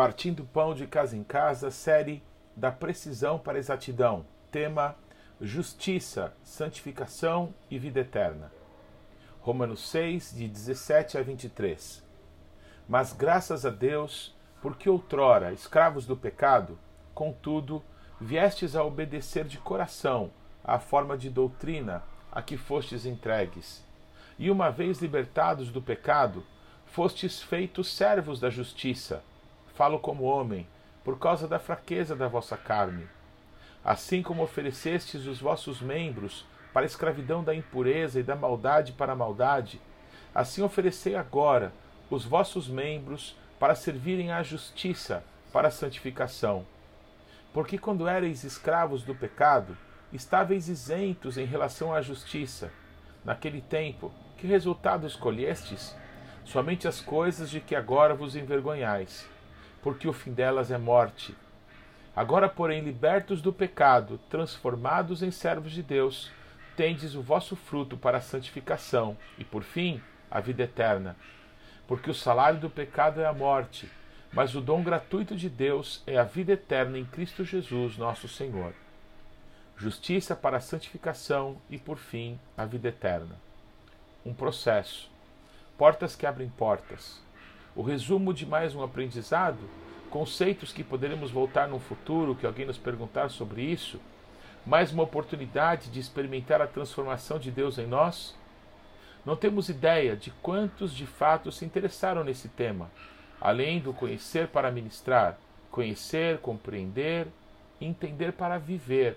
Partindo Pão de Casa em Casa, série Da Precisão para a Exatidão. Tema Justiça, Santificação e Vida Eterna. Romanos 6, de 17 a 23. Mas graças a Deus, porque outrora escravos do pecado, contudo, viestes a obedecer de coração à forma de doutrina a que fostes entregues. E uma vez libertados do pecado, fostes feitos servos da justiça falo como homem, por causa da fraqueza da vossa carne. Assim como oferecestes os vossos membros para a escravidão da impureza e da maldade para a maldade, assim oferecei agora os vossos membros para servirem à justiça, para a santificação. Porque quando éreis escravos do pecado, estáveis isentos em relação à justiça. Naquele tempo, que resultado escolhestes? Somente as coisas de que agora vos envergonhais porque o fim delas é morte. Agora, porém, libertos do pecado, transformados em servos de Deus, tendes o vosso fruto para a santificação e, por fim, a vida eterna. Porque o salário do pecado é a morte, mas o dom gratuito de Deus é a vida eterna em Cristo Jesus, nosso Senhor. Justiça para a santificação e, por fim, a vida eterna. Um processo. Portas que abrem portas o resumo de mais um aprendizado, conceitos que poderemos voltar no futuro, que alguém nos perguntar sobre isso, mais uma oportunidade de experimentar a transformação de Deus em nós? Não temos ideia de quantos de fato se interessaram nesse tema, além do conhecer para ministrar, conhecer, compreender, entender para viver.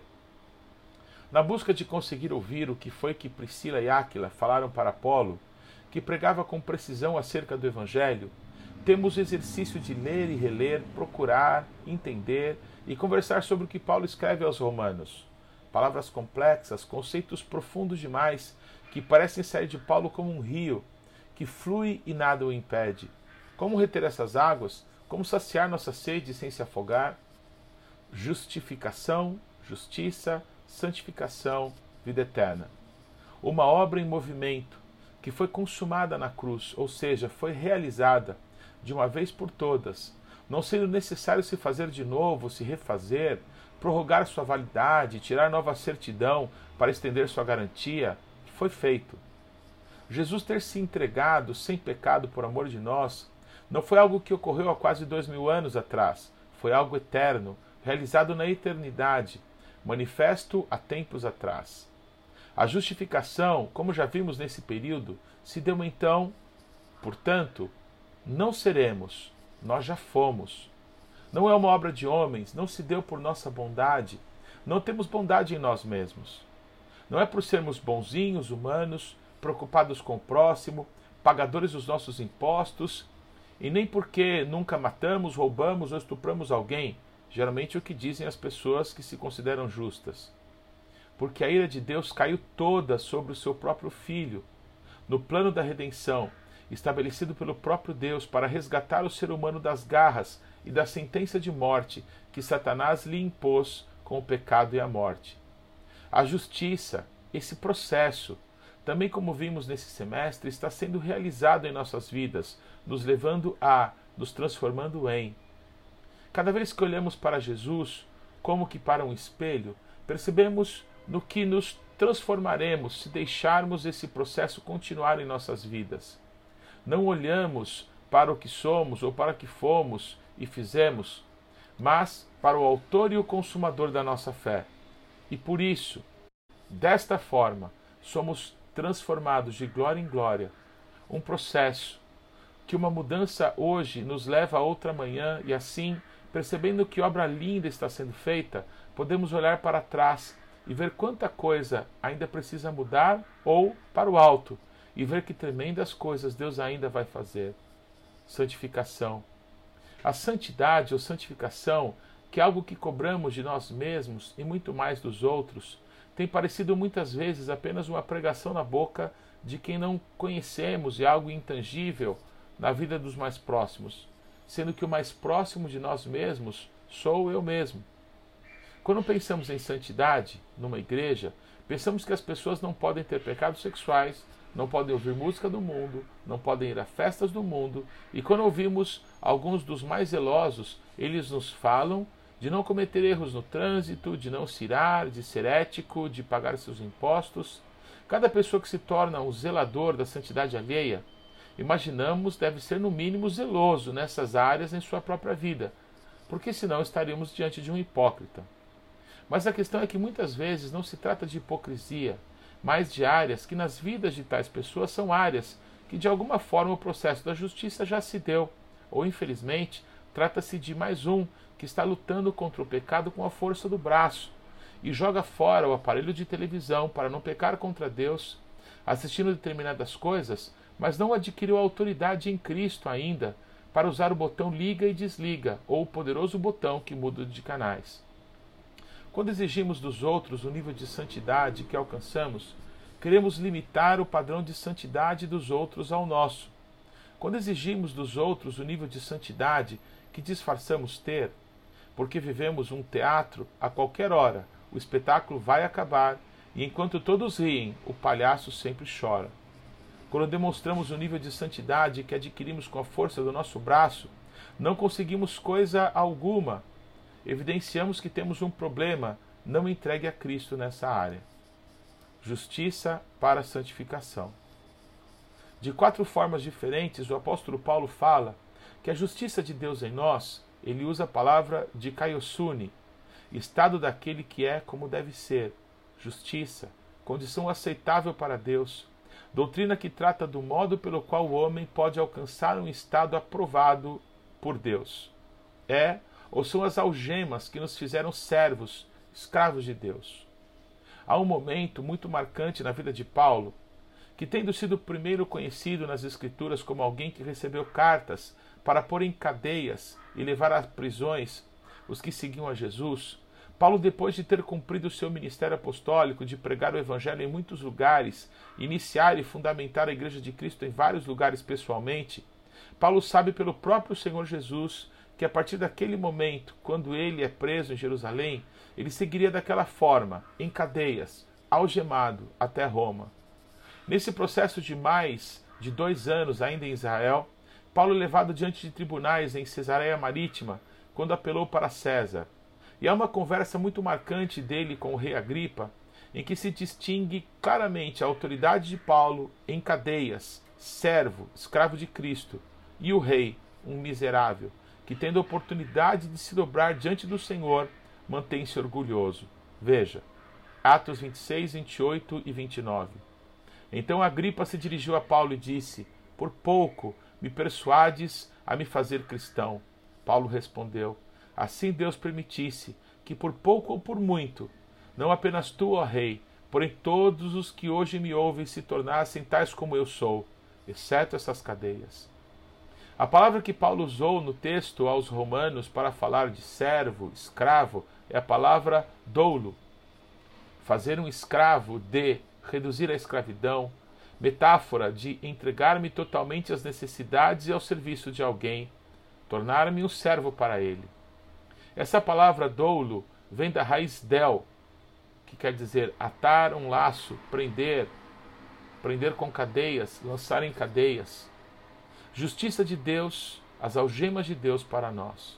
Na busca de conseguir ouvir o que foi que Priscila e Áquila falaram para Apolo, que pregava com precisão acerca do Evangelho, temos o exercício de ler e reler, procurar, entender e conversar sobre o que Paulo escreve aos Romanos. Palavras complexas, conceitos profundos demais, que parecem sair de Paulo como um rio, que flui e nada o impede. Como reter essas águas? Como saciar nossa sede sem se afogar? Justificação, justiça, santificação, vida eterna. Uma obra em movimento, que foi consumada na cruz, ou seja, foi realizada de uma vez por todas, não sendo necessário se fazer de novo, se refazer, prorrogar sua validade, tirar nova certidão para estender sua garantia, foi feito. Jesus ter se entregado sem pecado por amor de nós não foi algo que ocorreu há quase dois mil anos atrás, foi algo eterno, realizado na eternidade, manifesto há tempos atrás. A justificação, como já vimos nesse período, se deu então, portanto, não seremos, nós já fomos. Não é uma obra de homens, não se deu por nossa bondade. Não temos bondade em nós mesmos. Não é por sermos bonzinhos, humanos, preocupados com o próximo, pagadores dos nossos impostos, e nem porque nunca matamos, roubamos ou estupramos alguém, geralmente é o que dizem as pessoas que se consideram justas. Porque a ira de Deus caiu toda sobre o seu próprio Filho, no plano da redenção, estabelecido pelo próprio Deus para resgatar o ser humano das garras e da sentença de morte que Satanás lhe impôs com o pecado e a morte. A justiça, esse processo, também como vimos nesse semestre, está sendo realizado em nossas vidas, nos levando a, nos transformando em. Cada vez que olhamos para Jesus, como que para um espelho, percebemos no que nos transformaremos se deixarmos esse processo continuar em nossas vidas. Não olhamos para o que somos ou para o que fomos e fizemos, mas para o Autor e o Consumador da nossa fé. E por isso, desta forma, somos transformados de glória em glória. Um processo que uma mudança hoje nos leva a outra manhã e assim, percebendo que obra linda está sendo feita, podemos olhar para trás e ver quanta coisa ainda precisa mudar ou para o alto e ver que tremendas coisas Deus ainda vai fazer. Santificação. A santidade ou santificação, que é algo que cobramos de nós mesmos e muito mais dos outros, tem parecido muitas vezes apenas uma pregação na boca de quem não conhecemos e algo intangível na vida dos mais próximos, sendo que o mais próximo de nós mesmos sou eu mesmo. Quando pensamos em santidade numa igreja, pensamos que as pessoas não podem ter pecados sexuais, não podem ouvir música do mundo, não podem ir a festas do mundo, e quando ouvimos alguns dos mais zelosos, eles nos falam de não cometer erros no trânsito, de não se irar, de ser ético, de pagar seus impostos. Cada pessoa que se torna um zelador da santidade alheia, imaginamos deve ser no mínimo zeloso nessas áreas em sua própria vida, porque senão estaríamos diante de um hipócrita. Mas a questão é que muitas vezes não se trata de hipocrisia, mas de áreas que nas vidas de tais pessoas são áreas que de alguma forma o processo da justiça já se deu, ou infelizmente trata-se de mais um que está lutando contra o pecado com a força do braço e joga fora o aparelho de televisão para não pecar contra Deus, assistindo determinadas coisas, mas não adquiriu autoridade em Cristo ainda para usar o botão liga e desliga ou o poderoso botão que muda de canais. Quando exigimos dos outros o nível de santidade que alcançamos, queremos limitar o padrão de santidade dos outros ao nosso. Quando exigimos dos outros o nível de santidade que disfarçamos ter, porque vivemos um teatro, a qualquer hora o espetáculo vai acabar e enquanto todos riem, o palhaço sempre chora. Quando demonstramos o nível de santidade que adquirimos com a força do nosso braço, não conseguimos coisa alguma evidenciamos que temos um problema não entregue a Cristo nessa área. Justiça para santificação. De quatro formas diferentes, o apóstolo Paulo fala que a justiça de Deus em nós, ele usa a palavra de kaiosune, estado daquele que é como deve ser, justiça, condição aceitável para Deus, doutrina que trata do modo pelo qual o homem pode alcançar um estado aprovado por Deus. É ou são as algemas que nos fizeram servos, escravos de Deus. Há um momento muito marcante na vida de Paulo, que, tendo sido primeiro conhecido nas Escrituras como alguém que recebeu cartas para pôr em cadeias e levar a prisões os que seguiam a Jesus, Paulo, depois de ter cumprido o seu ministério apostólico de pregar o Evangelho em muitos lugares, iniciar e fundamentar a Igreja de Cristo em vários lugares pessoalmente, Paulo sabe pelo próprio Senhor Jesus que a partir daquele momento, quando ele é preso em Jerusalém, ele seguiria daquela forma, em cadeias, algemado até Roma. Nesse processo de mais de dois anos ainda em Israel, Paulo é levado diante de tribunais em Cesareia Marítima, quando apelou para César. E há uma conversa muito marcante dele com o rei Agripa, em que se distingue claramente a autoridade de Paulo em cadeias, servo, escravo de Cristo, e o rei, um miserável, que, tendo oportunidade de se dobrar diante do Senhor, mantém-se orgulhoso. Veja, Atos 26, 28 e 29. Então Agripa se dirigiu a Paulo e disse: Por pouco me persuades a me fazer cristão. Paulo respondeu: Assim Deus permitisse que, por pouco ou por muito, não apenas tu, ó Rei, porém todos os que hoje me ouvem se tornassem tais como eu sou, exceto essas cadeias. A palavra que Paulo usou no texto aos Romanos para falar de servo, escravo, é a palavra doulo. Fazer um escravo de, reduzir a escravidão, metáfora de entregar-me totalmente às necessidades e ao serviço de alguém, tornar-me um servo para ele. Essa palavra doulo vem da raiz del, que quer dizer atar um laço, prender, prender com cadeias, lançar em cadeias justiça de Deus, as algemas de Deus para nós.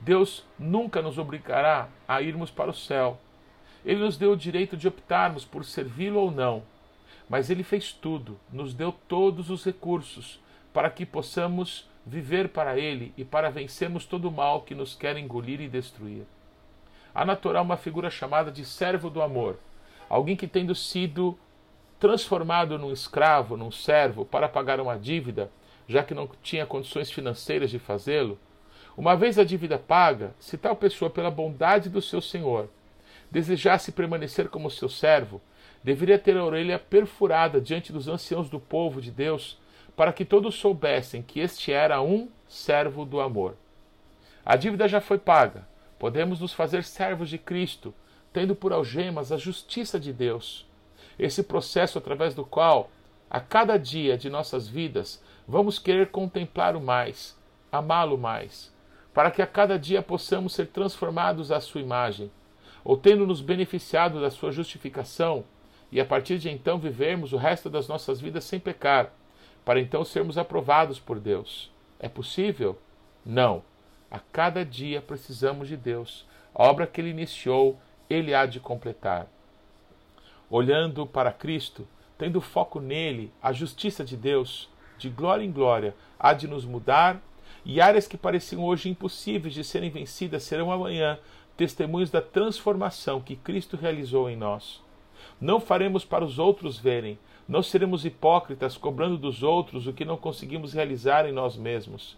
Deus nunca nos obrigará a irmos para o céu. Ele nos deu o direito de optarmos por servi-lo ou não, mas ele fez tudo, nos deu todos os recursos para que possamos viver para ele e para vencermos todo o mal que nos quer engolir e destruir. Há natural uma figura chamada de servo do amor, alguém que tendo sido transformado num escravo, num servo, para pagar uma dívida, já que não tinha condições financeiras de fazê-lo, uma vez a dívida paga, se tal pessoa, pela bondade do seu senhor, desejasse permanecer como seu servo, deveria ter a orelha perfurada diante dos anciãos do povo de Deus, para que todos soubessem que este era um servo do amor. A dívida já foi paga, podemos nos fazer servos de Cristo, tendo por algemas a justiça de Deus. Esse processo através do qual, a cada dia de nossas vidas, Vamos querer contemplar o mais, amá-lo mais, para que a cada dia possamos ser transformados à sua imagem, ou tendo nos beneficiado da sua justificação e a partir de então vivermos o resto das nossas vidas sem pecar, para então sermos aprovados por Deus. É possível? Não. A cada dia precisamos de Deus. A obra que ele iniciou, ele há de completar. Olhando para Cristo, tendo foco nele, a justiça de Deus, de glória em glória, há de nos mudar, e áreas que pareciam hoje impossíveis de serem vencidas serão amanhã testemunhos da transformação que Cristo realizou em nós. Não faremos para os outros verem, não seremos hipócritas cobrando dos outros o que não conseguimos realizar em nós mesmos.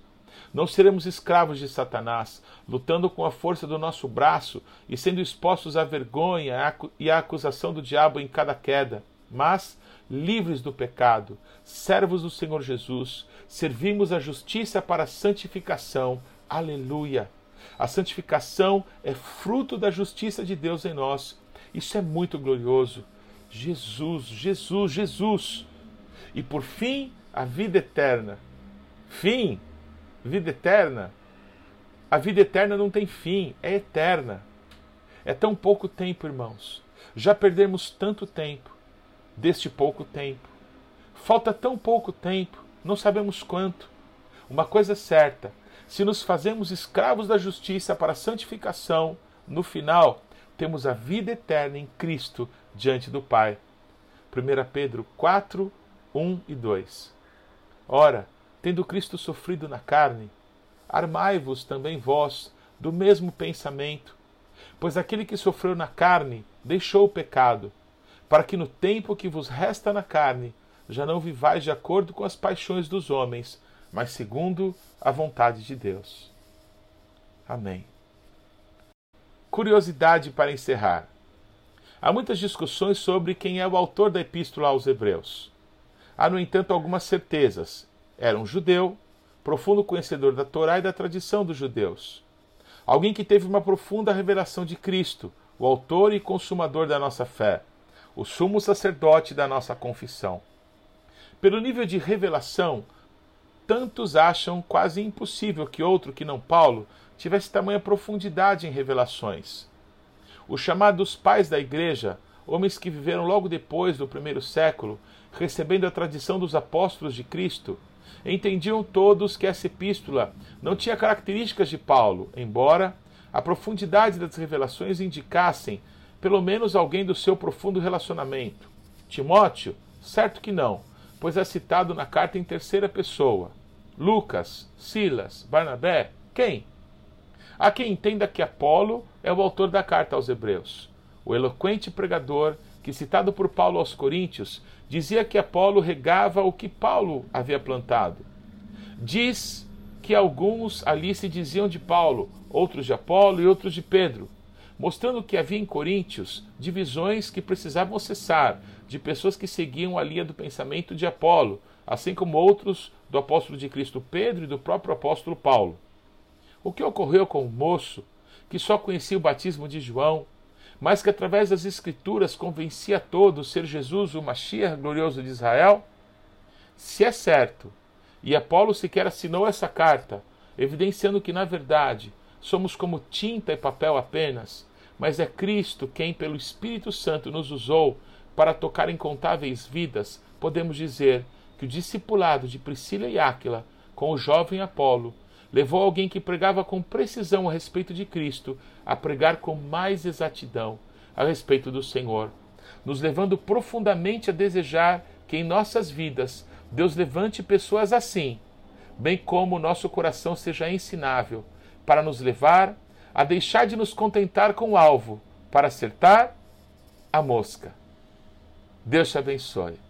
Não seremos escravos de Satanás, lutando com a força do nosso braço e sendo expostos à vergonha e à acusação do diabo em cada queda, mas livres do pecado, servos do Senhor Jesus, servimos a justiça para a santificação. Aleluia! A santificação é fruto da justiça de Deus em nós. Isso é muito glorioso. Jesus, Jesus, Jesus. E por fim, a vida eterna. Fim, vida eterna. A vida eterna não tem fim, é eterna. É tão pouco tempo, irmãos. Já perdemos tanto tempo deste pouco tempo. Falta tão pouco tempo, não sabemos quanto. Uma coisa é certa: se nos fazemos escravos da justiça para a santificação, no final temos a vida eterna em Cristo diante do Pai. 1 Pedro 4, 1 e 2. Ora, tendo Cristo sofrido na carne, armai-vos também vós do mesmo pensamento, pois aquele que sofreu na carne deixou o pecado para que no tempo que vos resta na carne já não vivais de acordo com as paixões dos homens, mas segundo a vontade de Deus. Amém. Curiosidade para encerrar. Há muitas discussões sobre quem é o autor da epístola aos Hebreus. Há, no entanto, algumas certezas. Era um judeu, profundo conhecedor da Torá e da tradição dos judeus. Alguém que teve uma profunda revelação de Cristo, o autor e consumador da nossa fé o sumo sacerdote da nossa confissão. Pelo nível de revelação, tantos acham quase impossível que outro que não Paulo tivesse tamanha profundidade em revelações. Os chamados pais da igreja, homens que viveram logo depois do primeiro século, recebendo a tradição dos apóstolos de Cristo, entendiam todos que essa epístola não tinha características de Paulo, embora a profundidade das revelações indicassem pelo menos alguém do seu profundo relacionamento. Timóteo? Certo que não, pois é citado na carta em terceira pessoa. Lucas, Silas, Barnabé? Quem? Há quem entenda que Apolo é o autor da carta aos Hebreus. O eloquente pregador, que citado por Paulo aos Coríntios, dizia que Apolo regava o que Paulo havia plantado. Diz que alguns ali se diziam de Paulo, outros de Apolo e outros de Pedro mostrando que havia em Coríntios divisões que precisavam cessar, de pessoas que seguiam a linha do pensamento de Apolo, assim como outros do apóstolo de Cristo Pedro e do próprio apóstolo Paulo. O que ocorreu com o moço, que só conhecia o batismo de João, mas que através das Escrituras convencia a todos ser Jesus o Mashiach glorioso de Israel? Se é certo, e Apolo sequer assinou essa carta, evidenciando que, na verdade, somos como tinta e papel apenas, mas é Cristo quem, pelo Espírito Santo, nos usou para tocar incontáveis vidas, podemos dizer que o discipulado de Priscila e Áquila com o jovem Apolo levou alguém que pregava com precisão a respeito de Cristo a pregar com mais exatidão a respeito do Senhor, nos levando profundamente a desejar que em nossas vidas Deus levante pessoas assim, bem como nosso coração seja ensinável para nos levar a deixar de nos contentar com o alvo, para acertar a mosca. Deus te abençoe.